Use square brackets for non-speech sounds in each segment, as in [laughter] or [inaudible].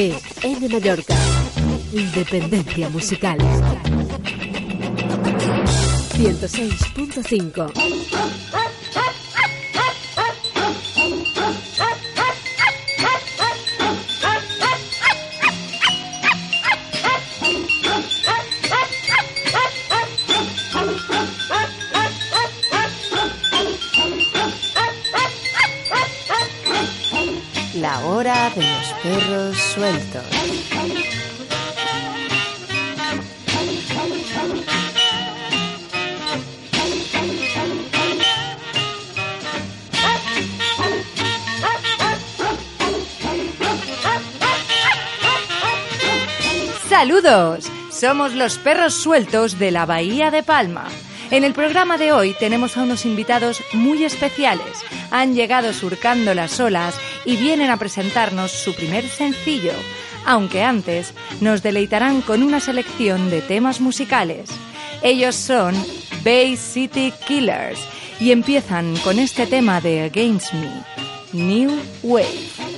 BN Mallorca. Independencia musical. 106.5. perros sueltos. Saludos, somos los perros sueltos de la Bahía de Palma. En el programa de hoy tenemos a unos invitados muy especiales. Han llegado surcando las olas y vienen a presentarnos su primer sencillo, aunque antes nos deleitarán con una selección de temas musicales. Ellos son Bay City Killers y empiezan con este tema de Against Me, New Wave.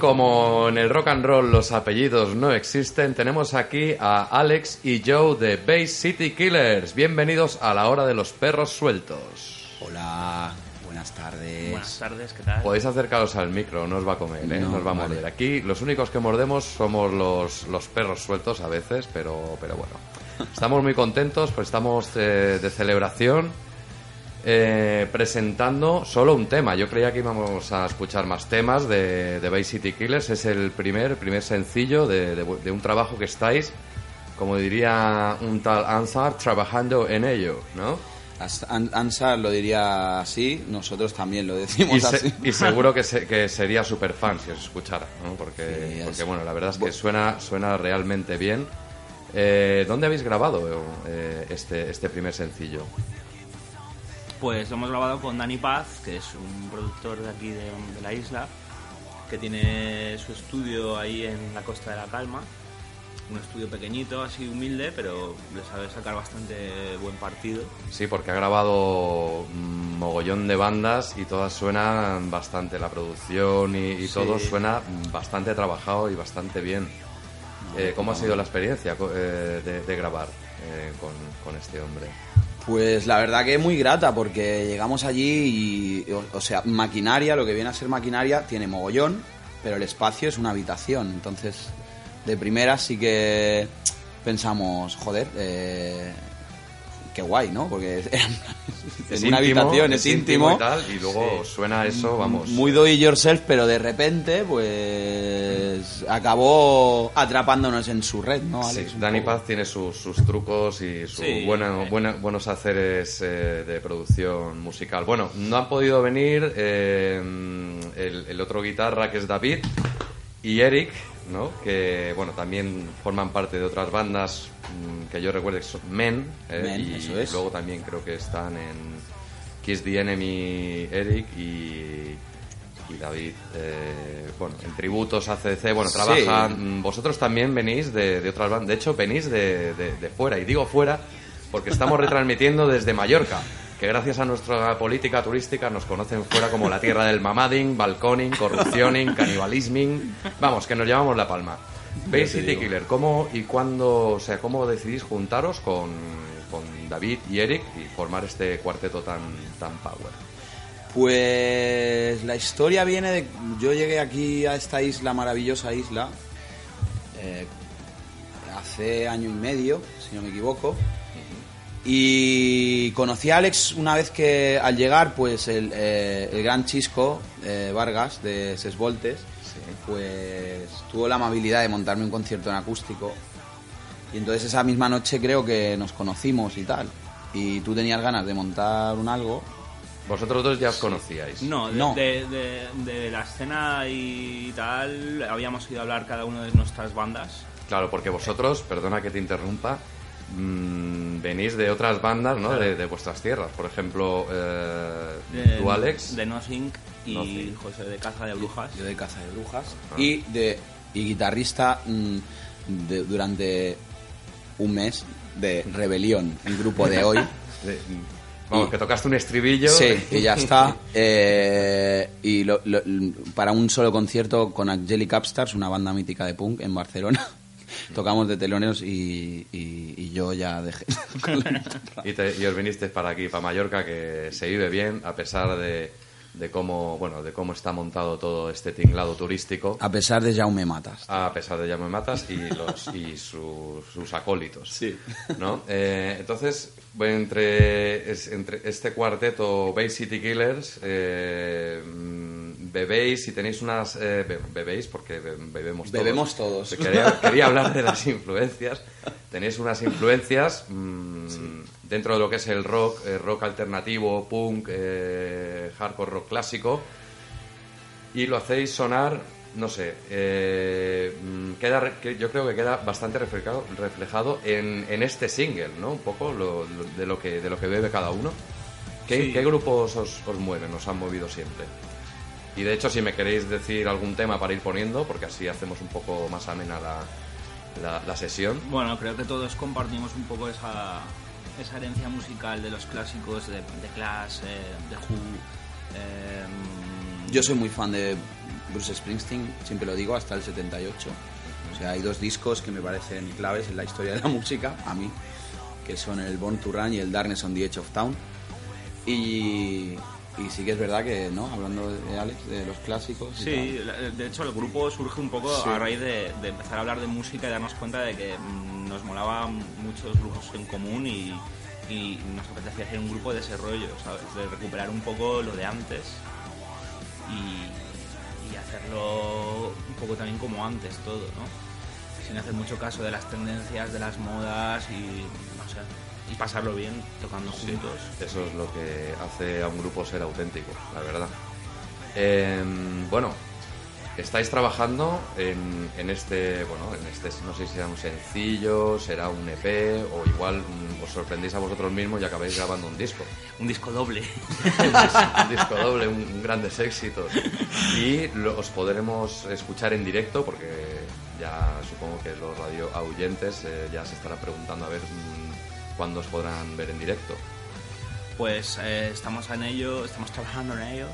Como en el rock and roll los apellidos no existen, tenemos aquí a Alex y Joe de Bay City Killers. Bienvenidos a la hora de los perros sueltos. Hola, buenas tardes. Buenas tardes, ¿qué tal? Podéis acercaros al micro, no os va a comer, ¿eh? No, os va a vale. morder. Aquí los únicos que mordemos somos los, los perros sueltos a veces, pero, pero bueno. Estamos muy contentos, pues estamos eh, de celebración eh, presentando solo un tema. Yo creía que íbamos a escuchar más temas de, de Bay City Killers. Es el primer, primer sencillo de, de- de un trabajo que estáis, como diría un tal Ansar, trabajando en ello, ¿no? Ansar lo diría así, nosotros también lo decimos Y, se- así. y seguro que, [laughs] se- que sería super fan si os escuchara, ¿no? Porque, Sí, es- porque bueno, la verdad es que suena, suena realmente bien. Eh, ¿Dónde habéis grabado eh, este, este primer sencillo? Pues lo hemos grabado con Dani Paz, que es un productor de aquí de, de la isla, que tiene su estudio ahí en la Costa de la Calma. Un estudio pequeñito, así humilde, pero le sabe sacar bastante buen partido. Sí, porque ha grabado un mogollón de bandas y todas suenan bastante, la producción y, y Sí. todo suena bastante trabajado y bastante bien. Eh, ¿Cómo ha sido la experiencia eh, de, de grabar eh, con, con este hombre? Pues la verdad que es muy grata porque llegamos allí y, o, o sea, maquinaria, lo que viene a ser maquinaria, tiene mogollón, pero el espacio es una habitación. Entonces, de primera sí que pensamos, joder, eh, qué guay, ¿no? Porque Es [laughs] en una íntimo, habitación, es, íntimo. y tal, y luego suena eso, vamos. Muy do it yourself, pero de repente, pues acabó atrapándonos en su red, ¿no, Sí, Alex? Un Dani poco. Paz tiene sus, sus trucos y sus Sí, buena- eh. buena- buenos haceres eh, de producción musical. Bueno, no han podido venir eh, el, el otro guitarra que es David y Eric, ¿no? que bueno también forman parte de otras bandas mm, que yo recuerdo que son Men, eh, Men, y eso es. luego también creo que están en Kiss the Enemy Eric y, y David, eh, bueno, en tributos a CDC, bueno, trabajan. Mm, Vosotros también venís de, de otras bandas, de hecho venís de, de- de fuera, y digo fuera porque estamos [laughs] retransmitiendo desde Mallorca, que gracias a nuestra política turística nos conocen fuera como la tierra del mamading, balconing, corrupcioning, [laughs] canibalisming, vamos, que nos llevamos la palma. Bay City Killer, ¿cómo y cuándo, o sea, cómo decidís juntaros con, con David y Eric y formar este cuarteto tan, tan power? Pues la historia viene de... Yo llegué aquí a esta isla, maravillosa isla, eh, hace año y medio, si no me equivoco. Y conocí a Alex una vez que al llegar, pues el, eh, el gran Chisco eh, Vargas de Ses Voltes, pues tuvo la amabilidad de montarme un concierto en acústico. Y entonces esa misma noche creo que nos conocimos y tal. Y tú tenías ganas de montar un algo. Vosotros dos ya os conocíais. No, de, No. De, de- de la escena y tal, habíamos ido a hablar cada uno de nuestras bandas. Claro, porque vosotros, perdona que te interrumpa, mm, venís de otras bandas, ¿no? De, de vuestras tierras. Por ejemplo, eh, De, tú, Alex. De Nothing y Nothing. José de Caza de Brujas. Yo de Caza de Brujas. Ah. Y, de, y guitarrista mm, de- durante un mes de Rebelión, el grupo de hoy. [laughs] de- vamos, y- que tocaste un estribillo. Sí, y ya está. [laughs] Eh, y lo- lo- para un solo concierto con Angelic Upstars, una banda mítica de punk en Barcelona. Tocamos de teloneros y, y- y yo ya dejé. [laughs] Y, te- y os viniste para aquí, para Mallorca, que se vive bien, a pesar de, de cómo, bueno, de cómo está montado todo este tinglado turístico. A pesar de Jaume Matas. A pesar de Llame Matas y, los, y sus, sus acólitos. Sí. ¿no? Eh, entonces, entre, es- entre este cuarteto Bay City Killers, eh, bebéis y tenéis unas... eh, be- bebéis porque be- bebemos todos. Bebemos todos. Quería, [laughs] quería hablar de las influencias. Tenéis unas influencias mm, dentro de lo que es el rock, eh, rock alternativo, punk, eh, hardcore rock clásico y lo hacéis sonar, no sé, eh, mm, queda, yo creo que queda bastante reflejado, reflejado en, en este single, ¿no? Un poco lo- lo- de, lo que, de lo que bebe cada uno. ¿Qué, Sí. qué grupos os, os mueven, os han movido siempre? Y de hecho, si me queréis decir algún tema para ir poniendo, porque así hacemos un poco más amena la, la, la sesión. Bueno, creo que todos compartimos un poco esa, esa herencia musical de los clásicos de, de Clash, eh, de Who. eh, Yo soy muy fan de, Bruce Springsteen, siempre lo digo, hasta el 78. O sea, hay dos discos que me parecen claves en la historia de la [laughs] música, a mí, que son el Born to Run y el Darkness on the Edge of Town. Y, y sí que es verdad que, ¿no? Hablando de Alex, de los clásicos. y Sí, de hecho el grupo surge un poco Sí. a raíz de, de empezar a hablar de música y darnos cuenta de que mm, nos molaban muchos grupos en común y, y nos apetecía hacer un grupo de ese rollo, ¿sabes? De recuperar un poco lo de antes y, y hacerlo un poco también como antes todo, ¿no? Sin hacer mucho caso de las tendencias, de las modas y no sé, y pasarlo bien tocando Sí, juntos. Eso es lo que hace a un grupo ser auténtico, la verdad. Em, bueno, estáis trabajando en, en este, bueno, en este, no sé si será un sencillo, será un EP o igual mm, os sorprendéis a vosotros mismos y acabáis grabando un disco. Un disco doble. [laughs] un disco doble, un, un grandes éxitos. Y lo- os podremos escuchar en directo porque ya supongo que los radio oyentes eh, ya se estarán preguntando a ver mm, cuándo os podrán ver en directo. Pues eh, estamos en ello, estamos trabajando en ello.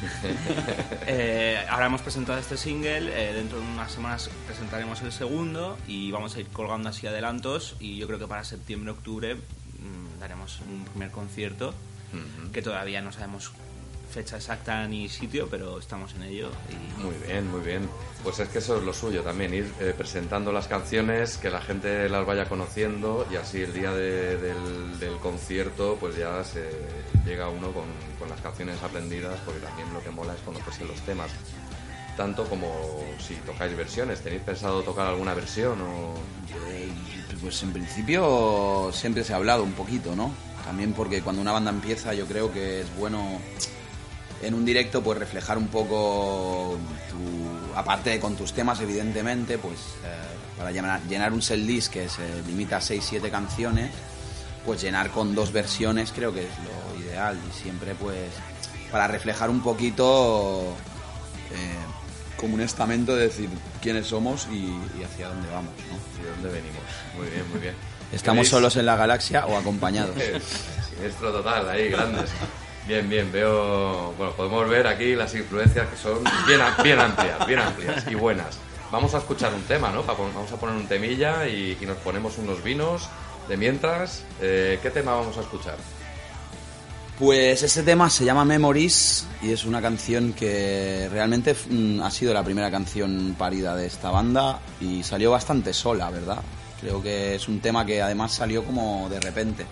[laughs] Eh, ahora hemos presentado este single, eh, dentro de unas semanas presentaremos el segundo y vamos a ir colgando así adelantos y yo creo que para septiembre, octubre mm, daremos un primer concierto que todavía no sabemos fecha exacta ni sitio, pero estamos en ello y Muy bien, muy bien. Pues es que eso es lo suyo también, ir eh, presentando las canciones, que la gente las vaya conociendo y así el día de- del, del concierto pues ya se llega uno con, con las canciones aprendidas porque también lo que mola es conocerse los temas. Tanto como si tocáis versiones, ¿tenéis pensado tocar alguna versión o...? Eh, Pues en principio siempre se ha hablado un poquito, ¿no? También porque cuando una banda empieza yo creo que es bueno en un directo pues reflejar un poco tu, aparte de con tus temas evidentemente, pues eh, para llenar, llenar un set list que se limita a 6-7 canciones, pues llenar con dos versiones creo que es lo ideal y siempre pues para reflejar un poquito eh, como un estamento de decir quiénes somos y, y hacia dónde vamos, ¿no? ¿Y de dónde venimos? Muy bien, muy bien. ¿Estamos ¿Queréis- solos en la galaxia o acompañados? [laughs] Siniestro total, ahí, grandes. Bien, bien, veo. Bueno, podemos ver aquí las influencias que son bien, bien amplias, bien amplias y buenas. Vamos a escuchar un tema, ¿no? Vamos a poner un temilla y, y nos ponemos unos vinos de mientras. Eh, ¿Qué tema vamos a escuchar? Pues ese tema se llama Memories y es una canción que realmente mm, ha sido la primera canción parida de esta banda y salió bastante sola, ¿verdad? Creo que es un tema que además salió como de repente.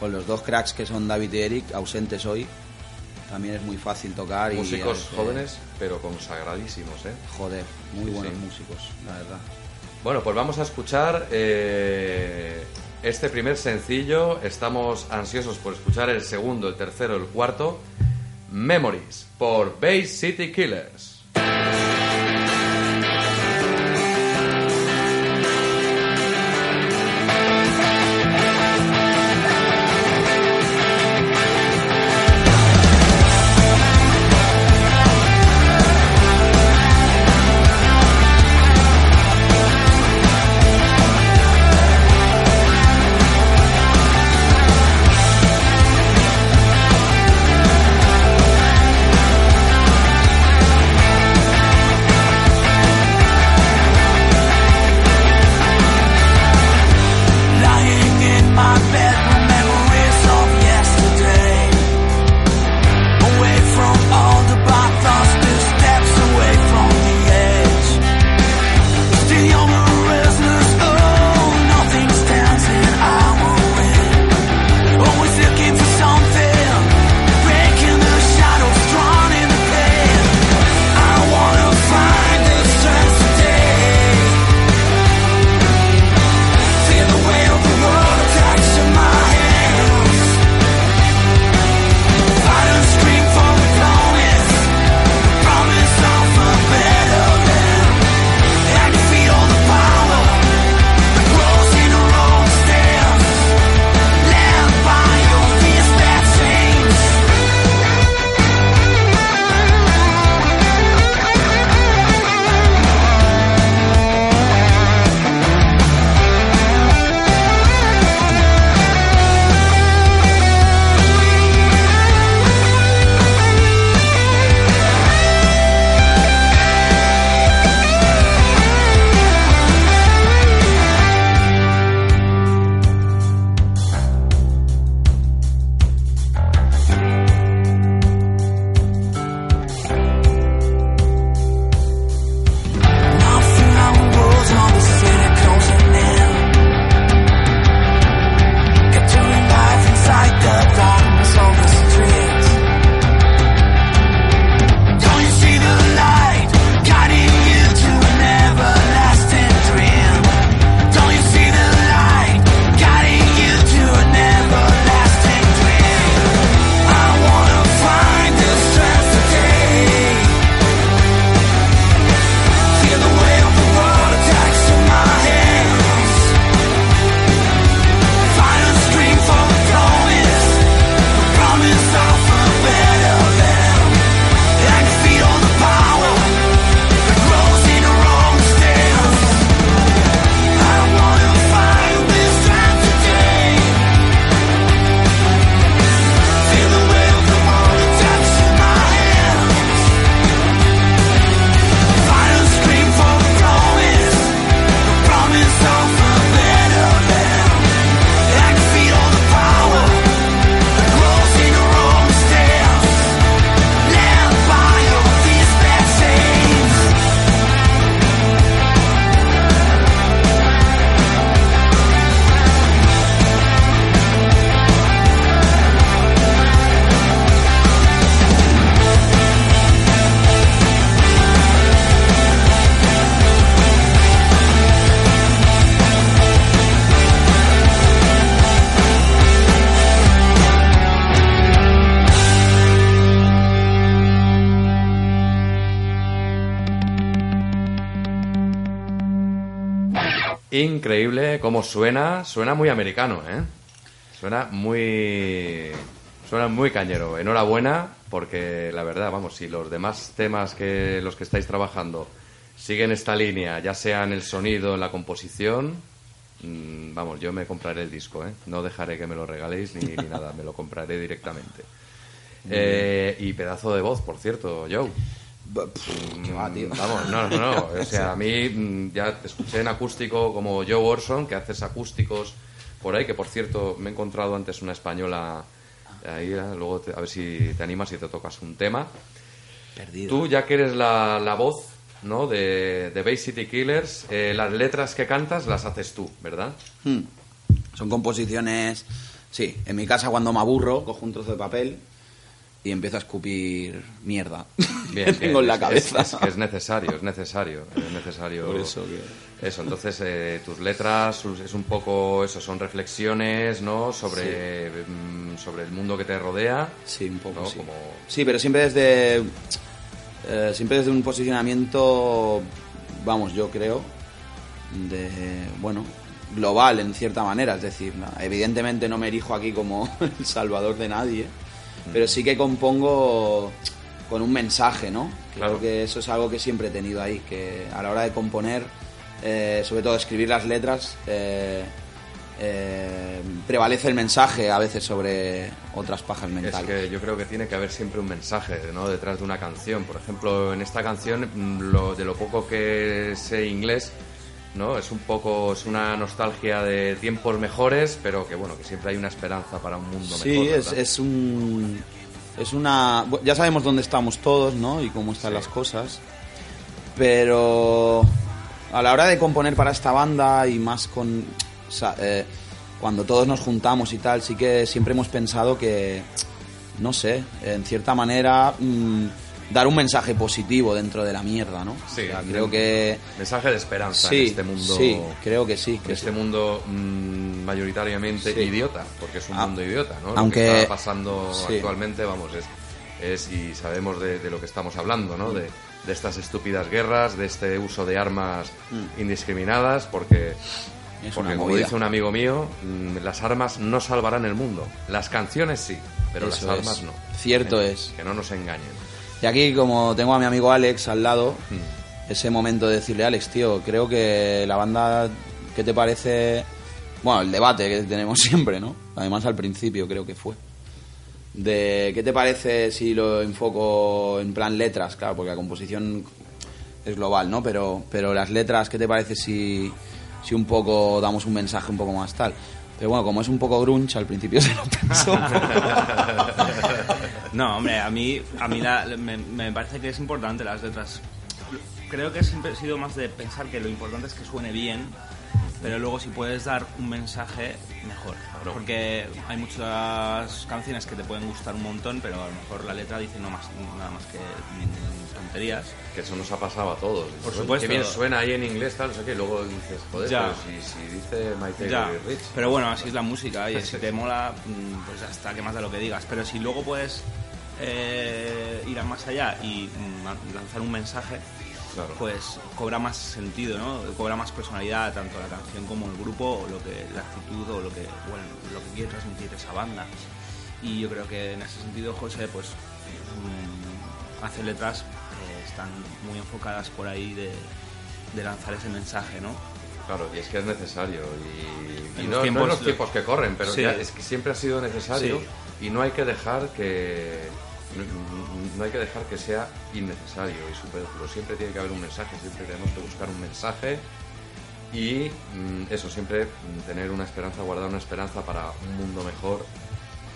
Con los dos cracks que son David y Eric, ausentes hoy, también es muy fácil tocar. y Músicos eh, jóvenes, pero consagradísimos, ¿eh? Joder, muy Sí, buenos sí. músicos, la verdad. Bueno, pues vamos a escuchar eh, este primer sencillo. Estamos ansiosos por escuchar el segundo, el tercero, el cuarto. Memories por Bay City Killers. Increíble cómo suena, suena muy americano, ¿eh? Suena muy suena muy cañero. Enhorabuena porque la verdad, vamos, si los demás temas que los que estáis trabajando siguen esta línea, ya sea en el sonido, en la composición, mm, vamos, yo me compraré el disco, ¿eh? No dejaré que me lo regaléis ni, ni [laughs] nada, me lo compraré directamente. Eh, y pedazo de voz, por cierto, Joe. Ba- pff, ¿Qué va, tío? Vamos, no, no, no. O [laughs] sea, a mí mm, ya te escuché en acústico como Joe Orson, que haces acústicos por ahí, que por cierto me he encontrado antes una española ahí, eh, luego te- a ver si te animas y te tocas un tema. Perdido. Tú, ya que eres la, la voz, ¿no? De, de Bay City Killers, eh, las letras que cantas las haces tú, ¿verdad? Hmm. Son composiciones. Sí, en mi casa cuando me aburro, cojo un trozo de papel y empiezo a escupir mierda [laughs] Bien, [laughs] tengo en la es- cabeza. Es, es- es necesario, es necesario, es necesario. Por eso que- Eso, entonces eh, tus letras es un poco eso, son reflexiones, ¿no? Sobre, mm, sobre el mundo que te rodea. Sí, un poco, ¿no? sí. Como, Sí, pero siempre desde. eh, siempre desde un posicionamiento, vamos, yo creo, de. Bueno, global en cierta manera. Es decir, evidentemente no me erijo aquí como [laughs] el salvador de nadie, pero sí que compongo con un mensaje, ¿no? Creo Claro. que eso es algo que siempre he tenido ahí, que a la hora de componer, eh, sobre todo escribir las letras, eh, eh, prevalece el mensaje a veces sobre otras pajas es mentales. que yo creo que tiene que haber siempre un mensaje, ¿no? Detrás de una canción. Por ejemplo, en esta canción, mm, lo, de lo poco que sé inglés, ¿no? Es un poco, es una nostalgia de tiempos mejores, pero que bueno, que siempre hay una esperanza para un mundo Sí, mejor. es, ¿verdad? es un. Es una. Ya sabemos dónde estamos todos, ¿no? Y cómo están Sí. las cosas. Pero. A la hora de componer para esta banda y más con. o sea, eh, cuando todos nos juntamos y tal, sí que siempre hemos pensado que. No sé, en cierta manera. mm, dar un mensaje positivo dentro de la mierda, ¿no? Sí, O sea, un creo que. mensaje de esperanza Sí, en este mundo. sí, creo que sí. en Que este mundo mm, mayoritariamente Sí. idiota, porque es un Ah, mundo idiota, ¿no? aunque- Lo que está pasando actualmente, vamos, es, es y sabemos de, de lo que estamos hablando, ¿no? De, de estas estúpidas guerras, de este uso de armas indiscriminadas, porque, Mm. Es porque una como movida. dice un amigo mío, mm, las armas no salvarán el mundo. Las canciones sí, pero Eso las es. armas no. Cierto es. Que no nos engañen. Y aquí, como tengo a mi amigo Alex al lado, Mm. ese momento de decirle, Alex, tío, creo que la banda, ¿qué te parece? Bueno, el debate que tenemos [laughs] siempre, ¿no? Además al principio creo que fue. De qué te parece si lo enfoco en plan letras, claro, porque la composición es global, ¿no? Pero, pero las letras, ¿qué te parece si, si un poco damos un mensaje un poco más tal? Pero bueno, como es un poco grunge, al principio [laughs] se lo pensó un poco. [laughs] No, hombre, a mí, a mí la- me, me parece que es importante las letras. Creo que siempre he sido más de pensar que lo importante es que suene bien, pero luego si puedes dar un mensaje, mejor. Porque hay muchas canciones que te pueden gustar un montón, pero a lo mejor la letra dice no más, nada más que tonterías. Que eso nos ha pasado a todos. Por supuesto. Qué bien suena ahí en inglés, tal, no sé qué. y Luego dices, joder, Ya. pero si, si dice Taylor Ya, Rich. pero bueno, así es la música y [laughs] si te mola, mm, pues ya está, que más da lo que digas. Pero si luego puedes eh, ir a más allá y mm, lanzar un mensaje, Claro. pues cobra más sentido, ¿no? Cobra más personalidad tanto la canción como el grupo, o lo que, la actitud o lo que, bueno, lo que quiere transmitir esa banda. Y yo creo que en ese sentido José, pues mm, hace letras que están muy enfocadas por ahí de, de lanzar ese mensaje, ¿no? Claro, y es que es necesario. Y, no, los no tiempos- en los tiempos que corren, pero Sí. ya es que siempre ha sido necesario Sí. y no hay que dejar que. No, hay que dejar que sea innecesario y superfluo. Siempre tiene que haber un mensaje, siempre tenemos que buscar un mensaje y mm, eso, siempre tener una esperanza, guardar una esperanza para un mundo mejor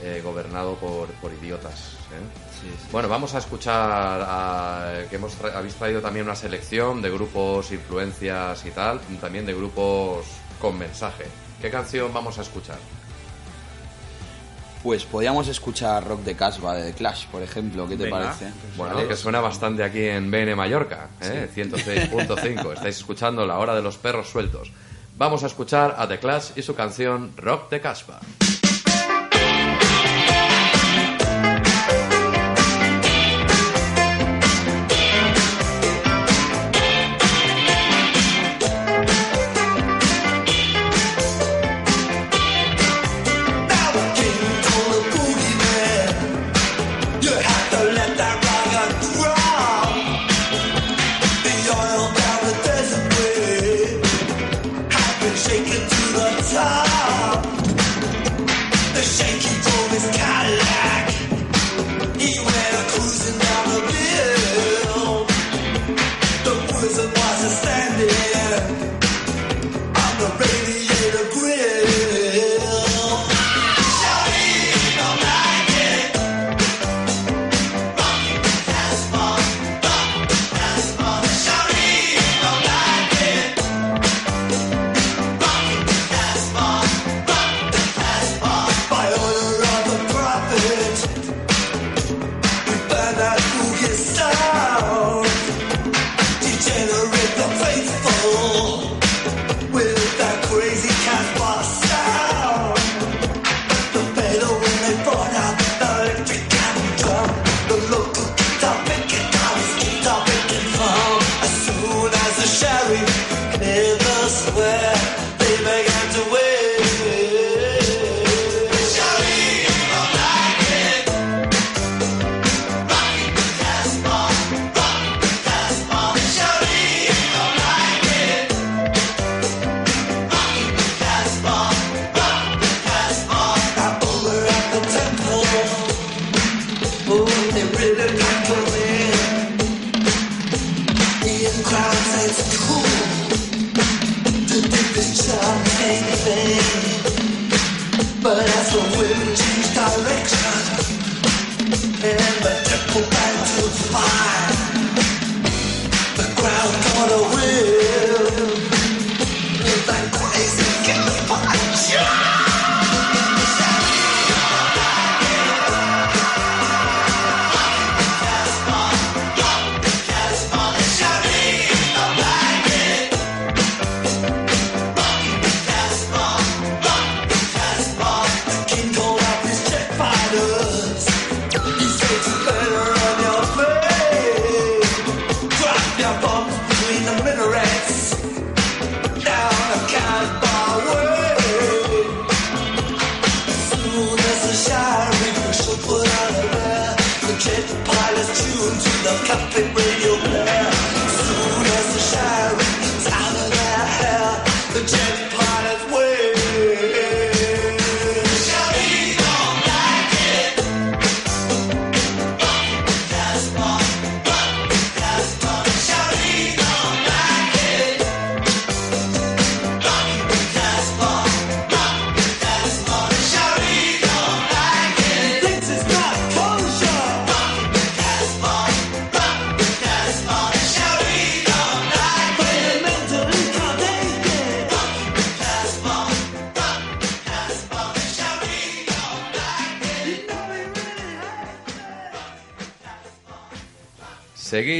eh, gobernado por, por idiotas. ¿eh? Bueno, vamos a escuchar a- que hemos tra- habéis traído también una selección de grupos, influencias y tal, también de grupos con mensaje. ¿Qué canción vamos a escuchar? Pues podríamos escuchar rock de Casbah de The Clash, por ejemplo, ¿qué te Venga. parece? Bueno, ¿Vale? que suena bastante aquí en BN Mallorca, ¿eh? 106.5. Estáis escuchando La Hora de los Perros Sueltos. Vamos a escuchar a The Clash y su canción Rock de Casbah. understand.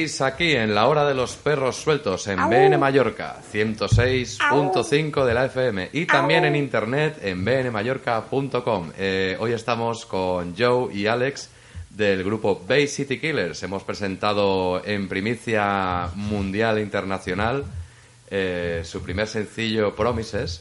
Seguís aquí en la hora de los perros sueltos en BN Mallorca 106.5 de la FM y también en internet en bnmallorca.com. Eh, hoy estamos con Joe y Alex del grupo Bay City Killers. Hemos presentado en primicia mundial e internacional eh, su primer sencillo Promises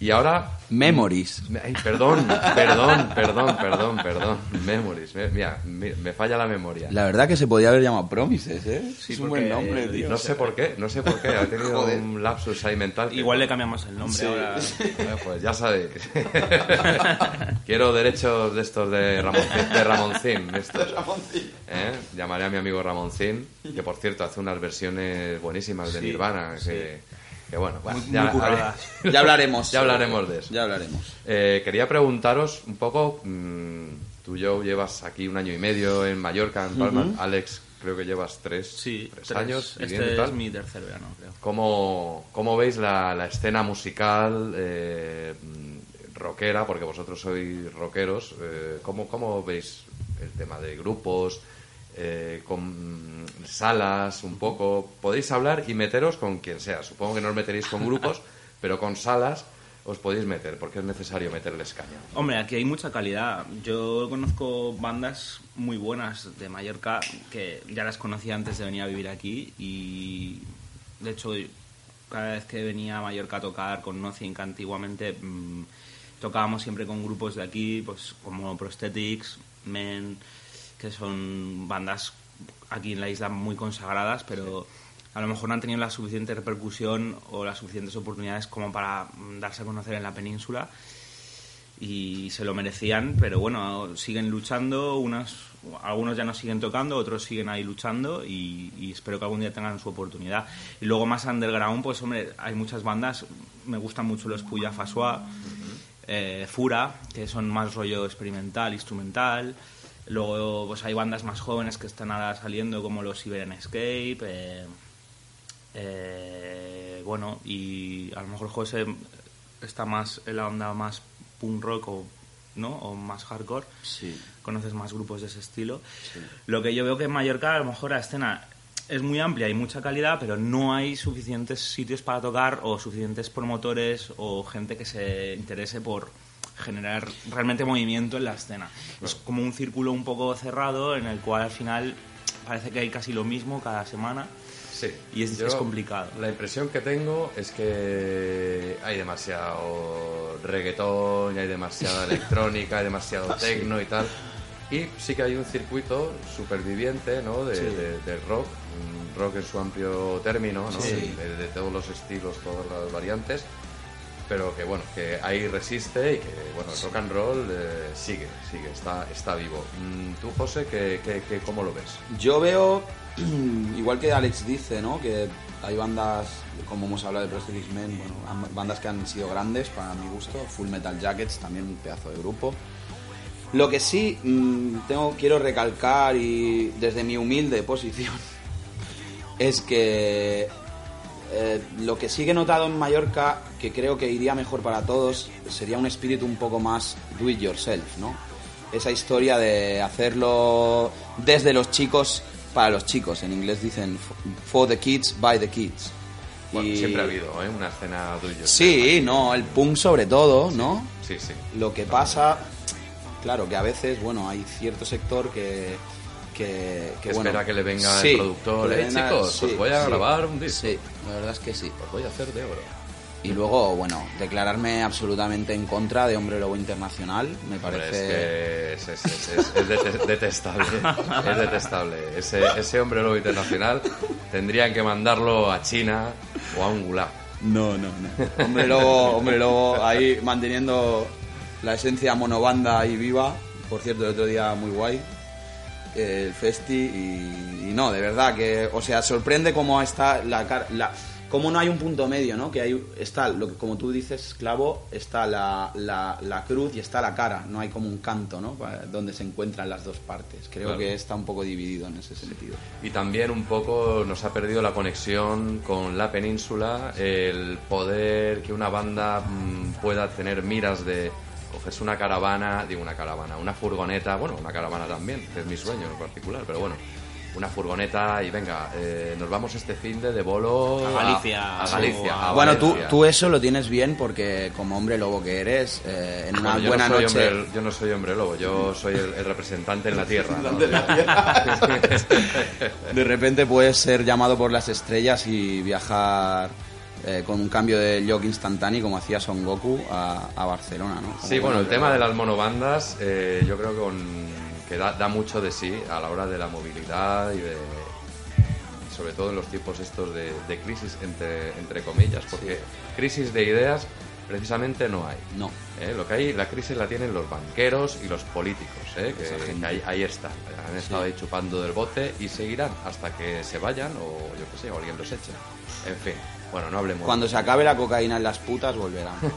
y ahora Memories. Ay, perdón, perdón, perdón, perdón, perdón. Memories. Me, mira, me, me falla la memoria. La verdad que se podía haber llamado Promises, ¿eh? Sí, es un porque buen nombre, tío. No sé por qué, no sé por qué. Ha tenido Joder. un lapsus ahí mental. que- Igual le cambiamos el nombre ahora. Eh, Pues ya sabéis. [laughs] Quiero derechos de estos de, Ramon, de Ramoncín. de estos. ¿Eh? Llamaré a mi amigo Ramoncín, que por cierto hace unas versiones buenísimas de Sí, Nirvana. Que, que bueno, bueno, Muy- ya, muy. Ya hablaremos. [laughs] Ya hablaremos de eso. Ya hablaremos. Eh, quería preguntaros un poco, mm, tú Joe llevas aquí un año y medio en Mallorca, en Palma, Alex creo que llevas tres, Sí, tres tres. años viviendo Este y tal. es mi tercer verano, creo. ¿Cómo, cómo veis la, la escena musical eh, rockera? Porque vosotros sois rockeros. eh, ¿cómo, ¿Cómo veis el tema de grupos, eh, con salas, un poco? Podéis hablar y meteros con quien sea. Supongo que no os meteréis con grupos, [laughs] pero con salas os podéis meter, porque es necesario meterles caña. Hombre, aquí hay mucha calidad. Yo conozco bandas muy buenas de Mallorca que ya las conocía antes de venir a vivir aquí y de hecho cada vez que venía a Mallorca a tocar con Nothing antiguamente mm, tocábamos siempre con grupos de aquí, pues como Prosthetics, Men, que son bandas aquí en la isla muy consagradas, pero a lo mejor no han tenido la suficiente repercusión o las suficientes oportunidades como para darse a conocer en la península y se lo merecían, pero bueno, siguen luchando, unos, algunos ya no siguen tocando, otros siguen ahí luchando y, y espero que algún día tengan su oportunidad. Y luego más underground, pues hombre, hay muchas bandas, me gustan mucho los Puya Fasua, eh, Fura, que son más rollo experimental, instrumental. Luego pues hay bandas más jóvenes que están ahora saliendo como los Siberian Escape. eh, eh, bueno, y a lo mejor José está más en la onda más punk rock o, ¿no? o más hardcore. Sí. Conoces más grupos de ese estilo. Lo que yo veo que en Mallorca a lo mejor la escena es muy amplia y mucha calidad, pero no hay suficientes sitios para tocar o suficientes promotores o gente que se interese por generar realmente movimiento en la escena. Es como un círculo un poco cerrado en el cual al final parece que hay casi lo mismo cada semana. Sí. Y es- es complicado. La impresión que tengo es que hay demasiado reggaetón, y hay demasiada [laughs] electrónica, hay demasiado tecno y tal. Y sí que hay un circuito superviviente ¿no? de, Sí. de- rock, rock en su amplio término, ¿no? Sí. de, de todos los estilos, todas las variantes. Pero que bueno, que ahí resiste y que bueno, el rock and roll eh, sigue, sigue, está, está vivo. Mm, Tú, José, ¿qué, qué, qué- cómo lo ves? Yo veo, [clears throat] igual que Alex dice, ¿no? Que hay bandas, como hemos hablado de Project X-Men, bueno, bandas que han sido grandes para mi gusto. Full Metal Jackets, también un pedazo de grupo. Lo que sí mm, tengo, quiero recalcar y desde mi humilde posición [laughs] es que eh, lo que sí que he notado en Mallorca, que creo que iría mejor para todos, sería un espíritu un poco más do it yourself, ¿no? Esa historia de hacerlo desde los chicos para los chicos. En inglés dicen for the kids, by the kids. Bueno, Y- siempre ha habido ¿eh? una escena tuya. Sí, no, el punk sobre todo, ¿no? Sí, sí. Lo que pasa, claro, que a veces, bueno, hay cierto sector que... Que, Que bueno, espera que le venga sí, el productor, "Eh, venga- chicos, os voy a grabar un disco". Sí, la verdad es que sí. Os voy a hacer de oro. Y luego, bueno, declararme absolutamente en contra de Hombre Lobo Internacional, me parece... es que es, es- es- es dete- detestable. es detestable. Ese, ese hombre lobo internacional tendrían que mandarlo a China o a un gulag. No, no, no. Hombre Lobo, Hombre Lobo, ahí manteniendo la esencia monobanda y viva. Por cierto, el otro día muy guay, el festi, y, y no, de verdad, que, o sea, sorprende cómo está la cara... La, cómo no hay un punto medio, ¿no? Que hay, está, lo que, como tú dices, clavo, está la, la, la cruz y está la cara. No hay como un canto, ¿no? Donde se encuentran las dos partes. Creo Claro. que está un poco dividido en ese sentido. Y también un poco nos ha perdido la conexión con la península, el poder que una banda mm, pueda tener miras de cogerse una caravana, digo una caravana, una furgoneta, bueno, una caravana también, que es mi sueño en particular, pero bueno, una furgoneta y venga, eh, nos vamos este fin de, de bolo A Galicia, a, Galicia, a Bueno, tú, tú eso lo tienes bien porque como hombre lobo que eres, eh, en una Bueno, buena no noche... Hombre, yo no soy hombre lobo, yo soy el, el representante en la tierra. [laughs] ¿no? [laughs] De repente puedes ser llamado por las estrellas y viajar eh, con un cambio de log instantáneo como hacía Son Goku a, a Barcelona, ¿no? Como Sí, bueno, el tema de las monobandas eh, yo creo que, con- que da, da mucho de sí a la hora de la movilidad y de y sobre todo en los tiempos estos de, de crisis entre, entre comillas, porque crisis de ideas precisamente no hay. No. ¿eh? Lo que hay, la crisis la tienen los banqueros y los políticos, ¿eh? que ahí, ahí están, han estado ahí chupando del bote y seguirán hasta que se vayan o yo qué sé, o alguien los eche. En fin, bueno, no hablemos. Cuando se acabe la cocaína en las putas volverán. [laughs] [laughs]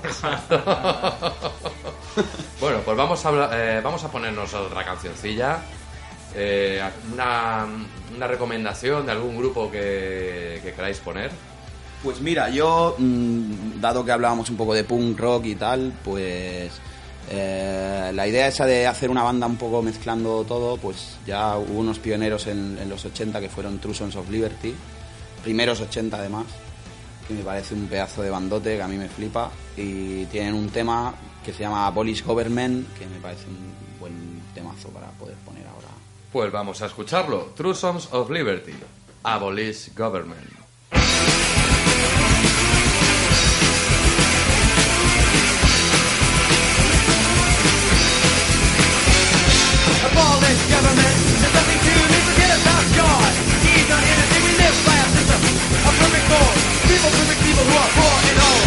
Bueno, pues vamos a, eh, vamos a ponernos otra cancioncilla. Eh, una, una recomendación de algún grupo que, que queráis poner. Pues mira, yo, mm, dado que hablábamos un poco de punk rock y tal, pues eh, la idea esa de hacer una banda un poco mezclando todo, pues ya hubo unos pioneros en, en los 80 que fueron True Sons of Liberty, primeros 80 además, que me parece un pedazo de bandote que a mí me flipa, y tienen un tema que se llama Abolish Government, que me parece un buen temazo para poder poner ahora. Pues vamos a escucharlo. True Sons of Liberty. Abolish Government. Abolish government. No.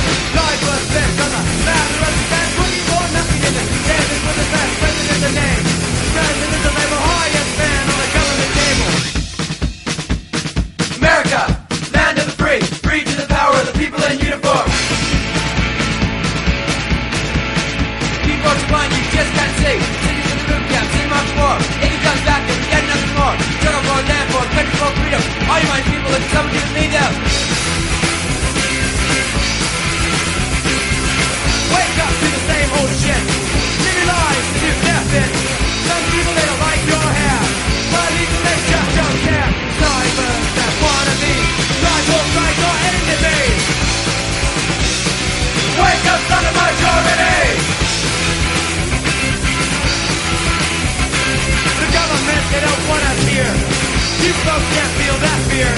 You folks can't feel that fear.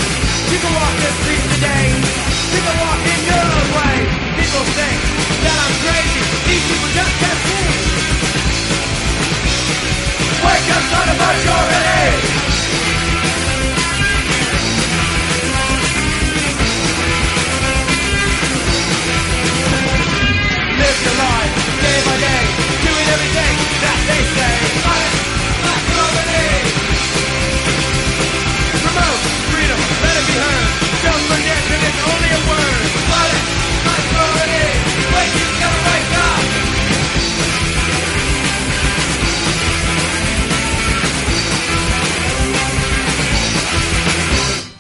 You can walk the streets today. You can walk in your own way. People think that I'm crazy. These people just can't see. Wake up, son of majority! Live your life, day by day, doing everything that they say. Honest, masculinity. Promote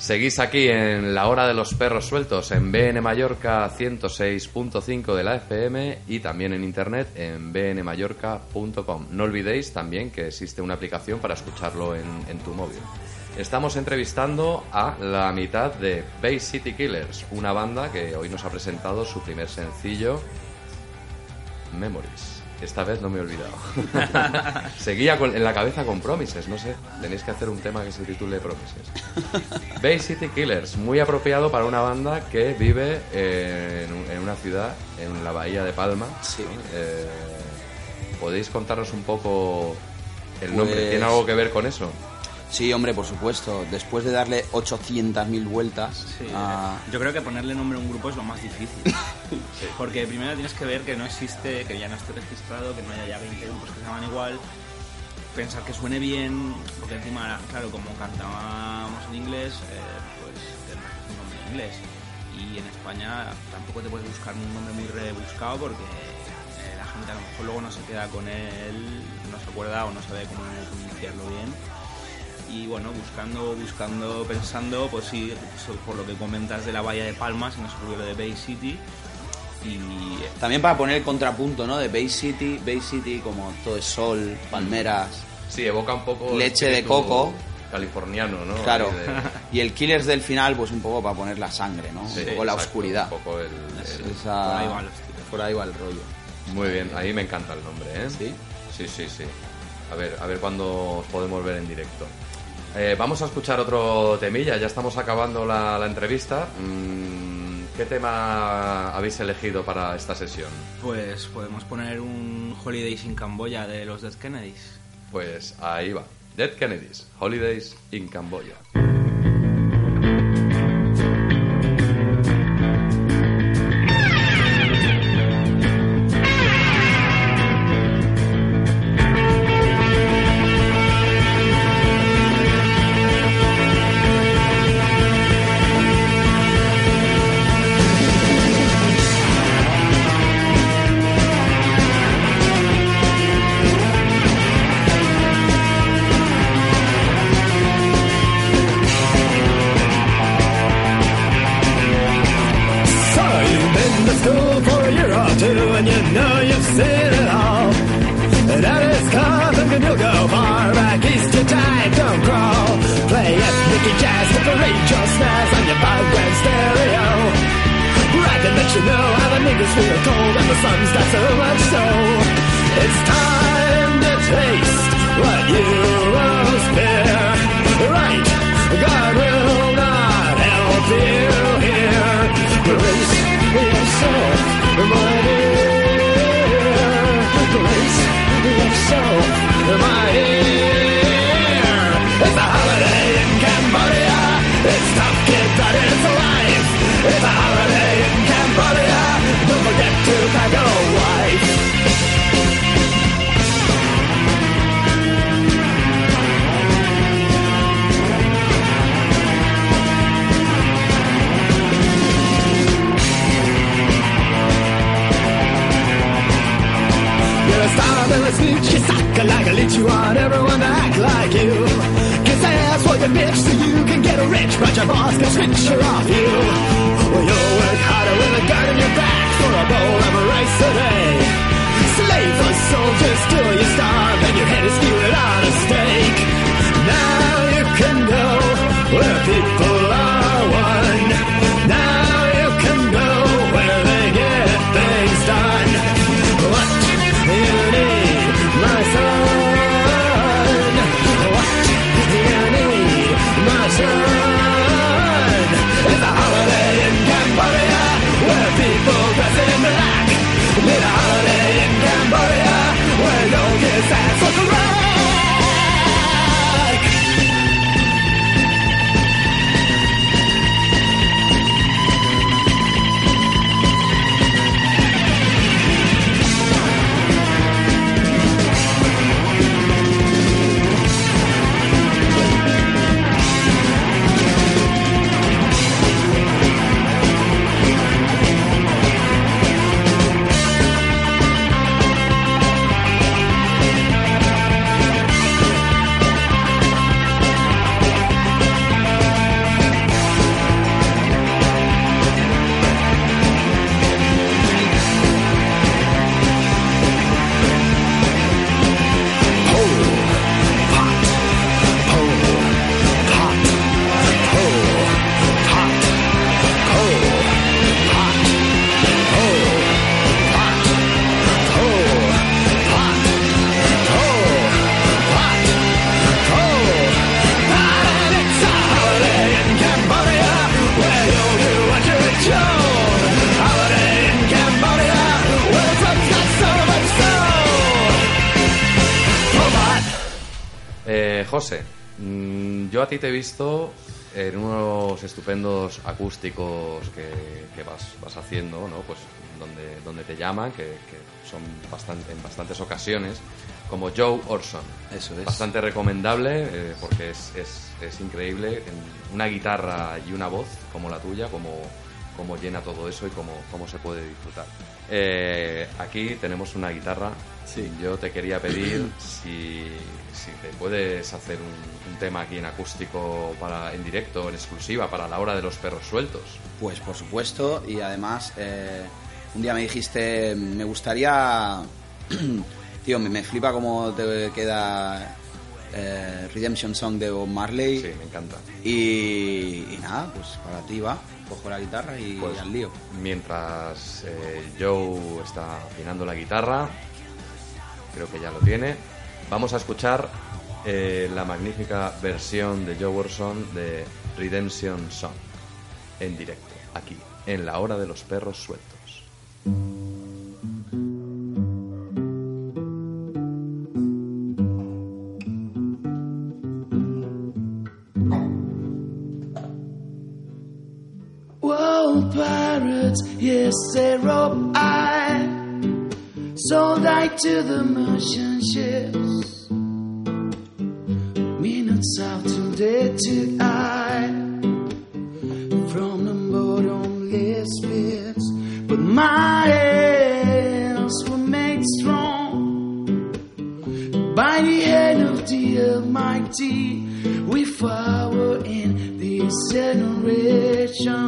Seguís aquí en la hora de los perros sueltos en BN Mallorca 106.5 de la FM y también en internet en bnmallorca.com. No olvidéis también que existe una aplicación para escucharlo en, en tu móvil. Estamos entrevistando a la mitad de Bay City Killers, una banda que hoy nos ha presentado su primer sencillo, Memories. Esta vez no me he olvidado. [laughs] Seguía con- en la cabeza con Promises, no sé. Tenéis que hacer un tema que se titule Promises. [laughs] Bay City Killers, muy apropiado para una banda que vive eh, en, en una ciudad, en la bahía de Palma. Sí. ¿no? Eh, ¿Podéis contarnos un poco el nombre? Pues- ¿Tiene algo que ver con eso? Sí, hombre, por supuesto. Después de darle 800.000 vueltas Sí, a... Yo creo que ponerle nombre a un grupo es lo más difícil. [laughs] Porque primero tienes que ver que no existe, que ya no esté registrado, que no haya ya 20 grupos que se llaman igual. Pensar que suene bien, porque encima, claro, como cantábamos en inglés, eh, pues hacer un nombre en inglés. Y en España tampoco te puedes buscar un nombre muy rebuscado porque eh, la gente a lo mejor luego no se queda con él, no se acuerda o no sabe cómo pronunciarlo bien y bueno, buscando, buscando, pensando, pues sí, por lo que comentas de la bahía de Palma, se nos ocurrió lo de Bay City y También para poner el contrapunto, ¿no? De Bay City, Bay City como todo es sol, palmeras... Sí, evoca un poco... el Leche de coco. Californiano, ¿no? Claro. De- [laughs] Y el Killers del final, pues un poco para poner la sangre, ¿no? Sí, un poco la oscuridad. Un poco el- el- Esa- por ahí van los tiros. Por ahí va el rollo. Muy bien, ahí me encanta el nombre, ¿eh? ¿Sí? Sí, sí, sí. A ver, a ver cuándo os podemos ver en directo. Eh, vamos a escuchar otro temilla, ya estamos acabando la, la entrevista. Mm, ¿Qué tema habéis elegido para esta sesión? pues podemos poner un Holidays in Camboya de los Dead Kennedys. Pues ahí va. Dead Kennedys, Holidays in Camboya. Everyone to act like you. Kiss ass for your bitch so you can get rich, but your boss can switch her off you. José, mm, yo a ti te he visto en unos estupendos acústicos que, que vas, vas haciendo, ¿no? Pues donde, donde te llaman, que, que son bastante, en bastantes ocasiones, como Joe Orson. Eso es. Bastante recomendable eh, porque es, es, es increíble. Una guitarra y una voz como la tuya, como, cómo llena todo eso y cómo, cómo se puede disfrutar. Eh, aquí tenemos una guitarra. Sí. Yo te quería pedir [clears throat] si, si te puedes hacer un, un tema aquí en acústico para, en directo, en exclusiva, para la hora de los perros sueltos. Pues por supuesto, y además eh, un día me dijiste, me gustaría, [clears throat] tío, me, me flipa cómo te queda eh, Redemption Song de Bob Marley. Sí, me encanta. Y, y nada, pues para ti va, cojo la guitarra y Pues, al lío. Mientras eh, Joe está afinando la guitarra, creo que ya lo tiene, vamos a escuchar eh, la magnífica versión de Joe Orson de Redemption Song en directo, aquí, en la hora de los perros sueltos. Pirates, yes, they. Sold I to the merchant ships. Minutes after they took I from the bottomless pits. But my hands were made strong by the hand of the Almighty. We follow in this generation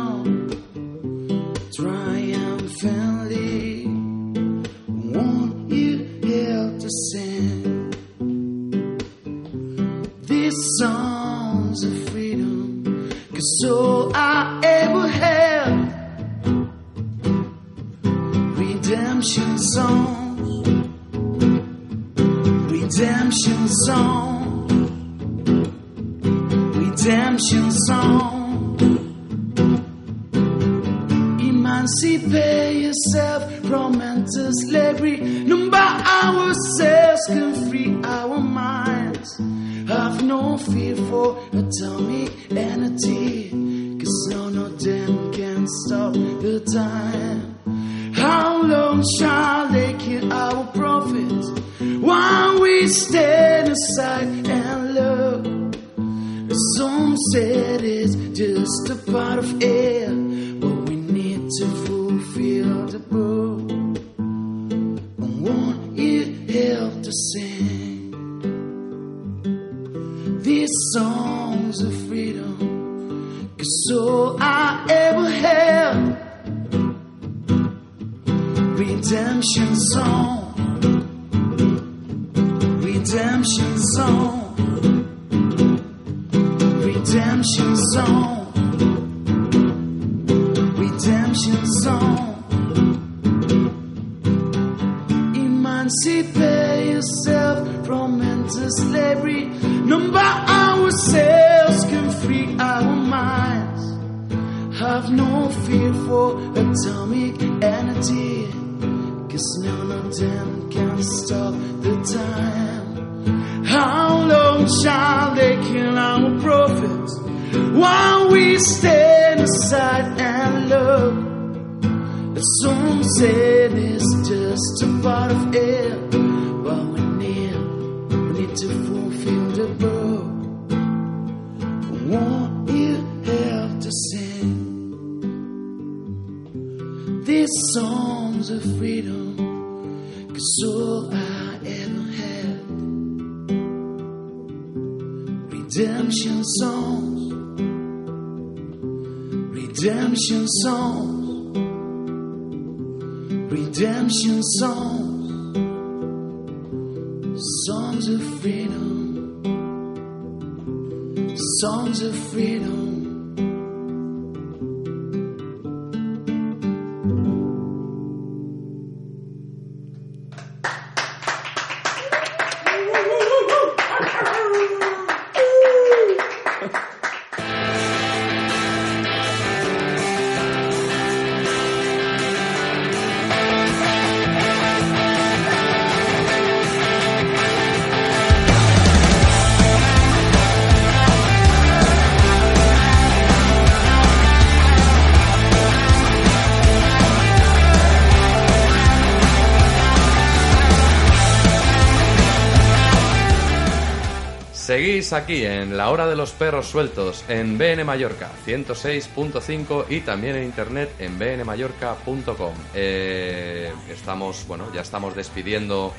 None of them can stop the time. How long shall they kill our prophets while we stand aside and look? Some say it's just a part of it, but we need, we need to fulfill the book. What you have to sing these songs of freedom, cause all I ever had. Redemption songs, redemption songs redemption songs, songs of freedom, songs of freedom. Aquí en La Hora de los Perros Sueltos en BN Mallorca 106.5 y también en internet en bnmallorca.com. Eh, estamos, bueno, ya estamos despidiendo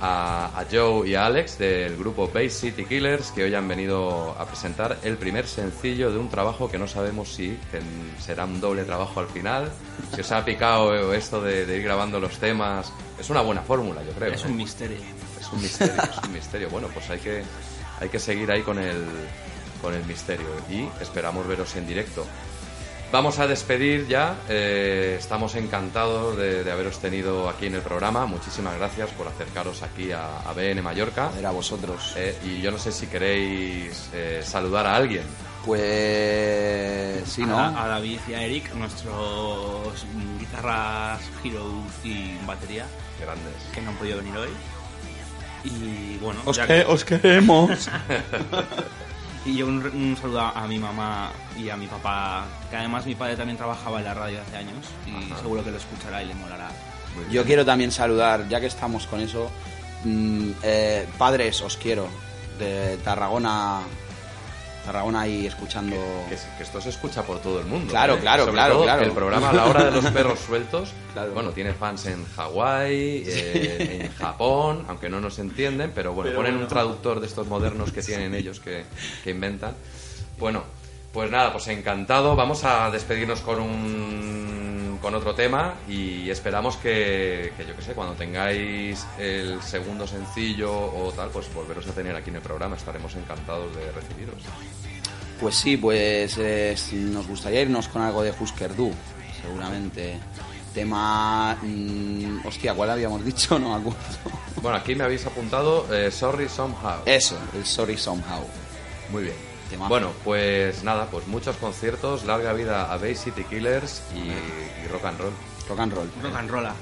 a, a Joe y a Alex del grupo Bay City Killers que hoy han venido a presentar el primer sencillo de un trabajo que no sabemos si en- será un doble trabajo al final. Si os ha picado esto de, de ir grabando los temas, es una buena fórmula, yo creo. Es ¿eh? un misterio. Es un misterio, es un misterio. Bueno, pues hay que, hay que seguir ahí con el, con el misterio y esperamos veros en directo. Vamos a despedir ya. eh, estamos encantados de, de haberos tenido aquí en el programa. Muchísimas gracias por acercaros aquí a, a BN Mallorca. Era vosotros. Eh, y yo no sé si queréis eh, saludar a alguien. Pues sí, ¿no? A, a David y a Eric, nuestros guitarras heroes y batería, Grandes. que no han podido venir hoy. Y bueno, Os, ya que- os queremos. [laughs] Y yo un, un saludo a mi mamá y a mi papá, que además mi padre también trabajaba en la radio hace años y seguro que lo escuchará y le molará. Yo quiero también saludar, ya que estamos con eso, mm, eh, padres, os quiero, de Tarragona, Tarragona ahí escuchando... Que, que esto se escucha por todo el mundo. Claro, ¿eh? claro, Sobre claro, todo claro. El programa La Hora de los [laughs] Perros Sueltos, Claro. bueno, tiene fans en Hawái, eh, en Japón, aunque no nos entienden, pero bueno, Pero ponen bueno. un traductor de estos modernos que tienen ellos que, que inventan. Bueno, pues nada, pues encantado. Vamos a despedirnos con un con otro tema y esperamos que, que yo que sé, cuando tengáis el segundo sencillo o tal, pues volveros a tener aquí en el programa. Estaremos encantados de recibiros. Pues sí, pues eh, nos gustaría irnos con algo de Husker Du, seguramente. Tema... mm, hostia, ¿cuál habíamos [laughs] dicho? No me acuerdo. Bueno, aquí me habéis apuntado eh, Sorry Somehow. Eso, el Sorry Somehow. Muy bien. Bueno, pues nada, pues muchos conciertos, larga vida a Bay City Killers y, y rock and roll. Rock and roll. Rock and rolla.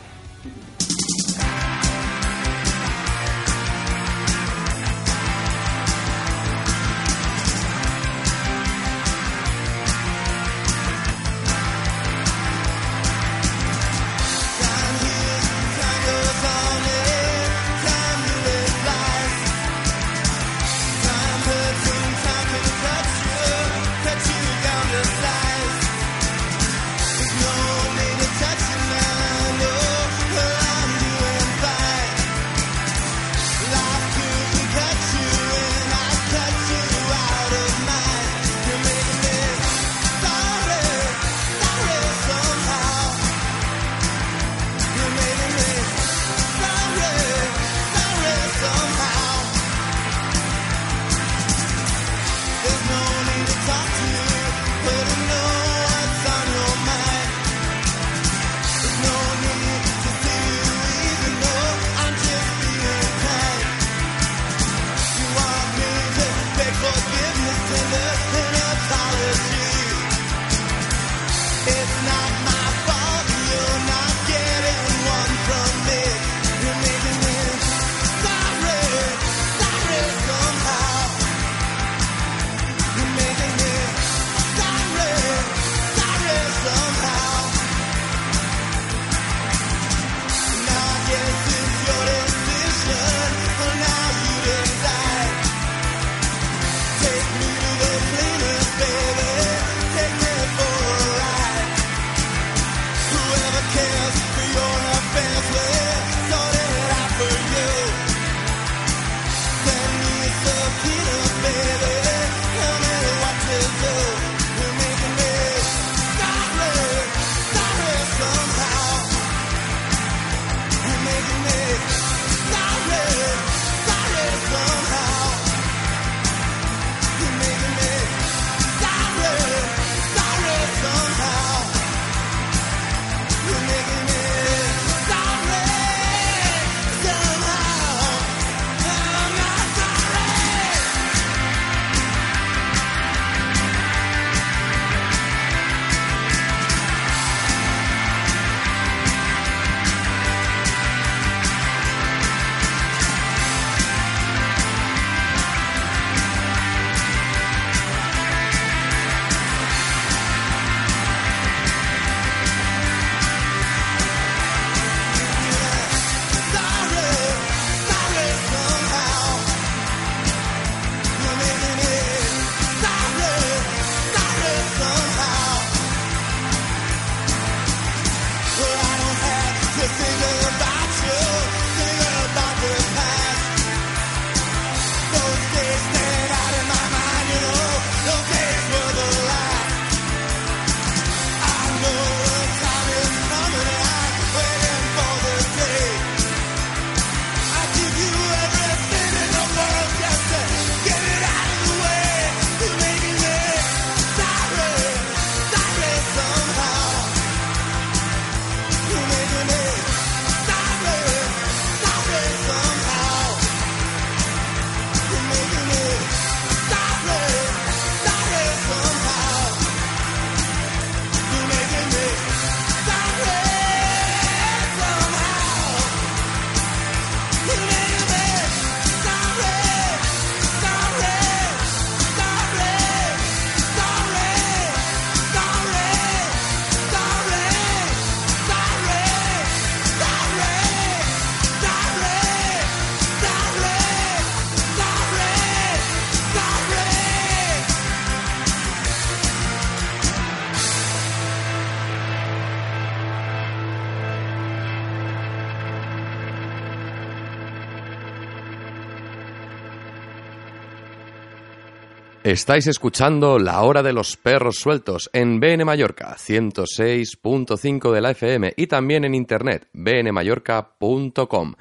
Estáis escuchando La Hora de los Perros Sueltos en BN Mallorca 106.5 de la FM y también en internet bnmallorca.com.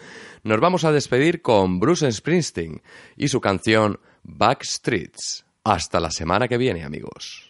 Nos vamos a despedir con Bruce Springsteen y su canción Backstreets. Hasta la semana que viene, amigos.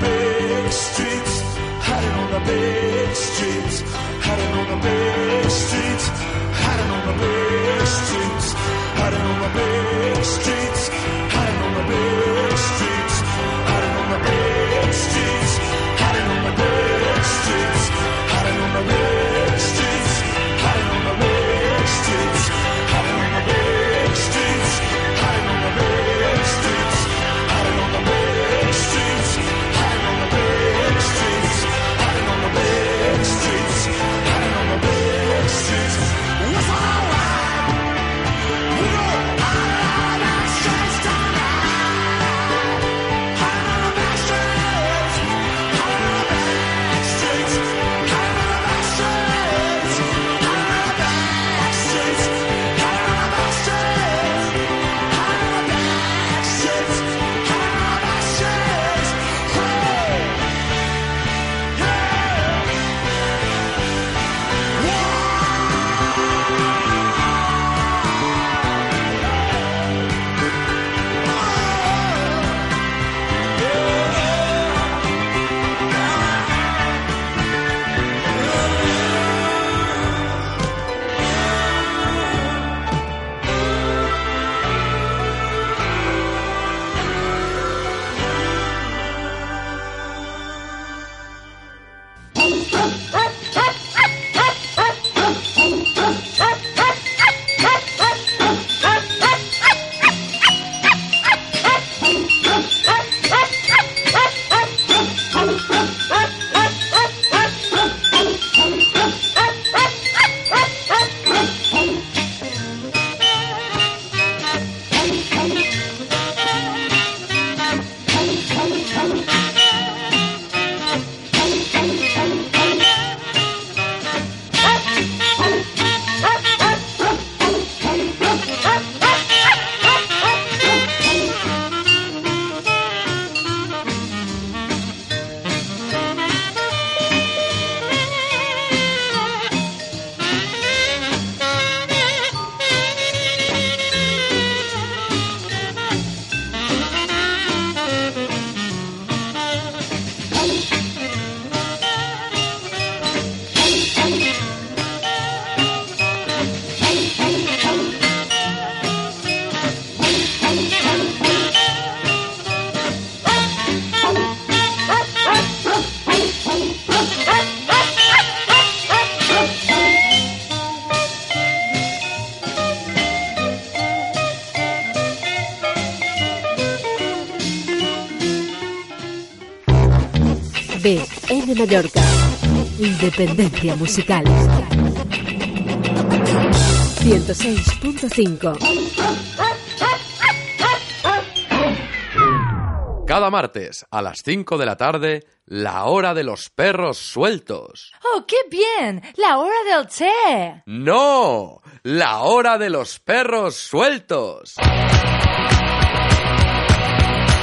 Big streets, hiding on the big streets, hiding on the big streets, hiding on the big streets, hiding on the big streets, hiding on the big Mallorca. Independencia musical. 106.5. Cada martes a las 5 de la tarde, la hora de los perros sueltos. ¡Oh, qué bien! ¡La hora del té! ¡No! La hora de los perros sueltos.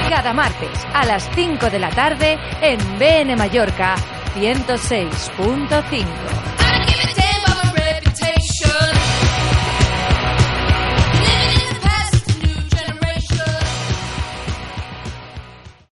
Cada martes a las 5 de la tarde en BN Mallorca 106.5.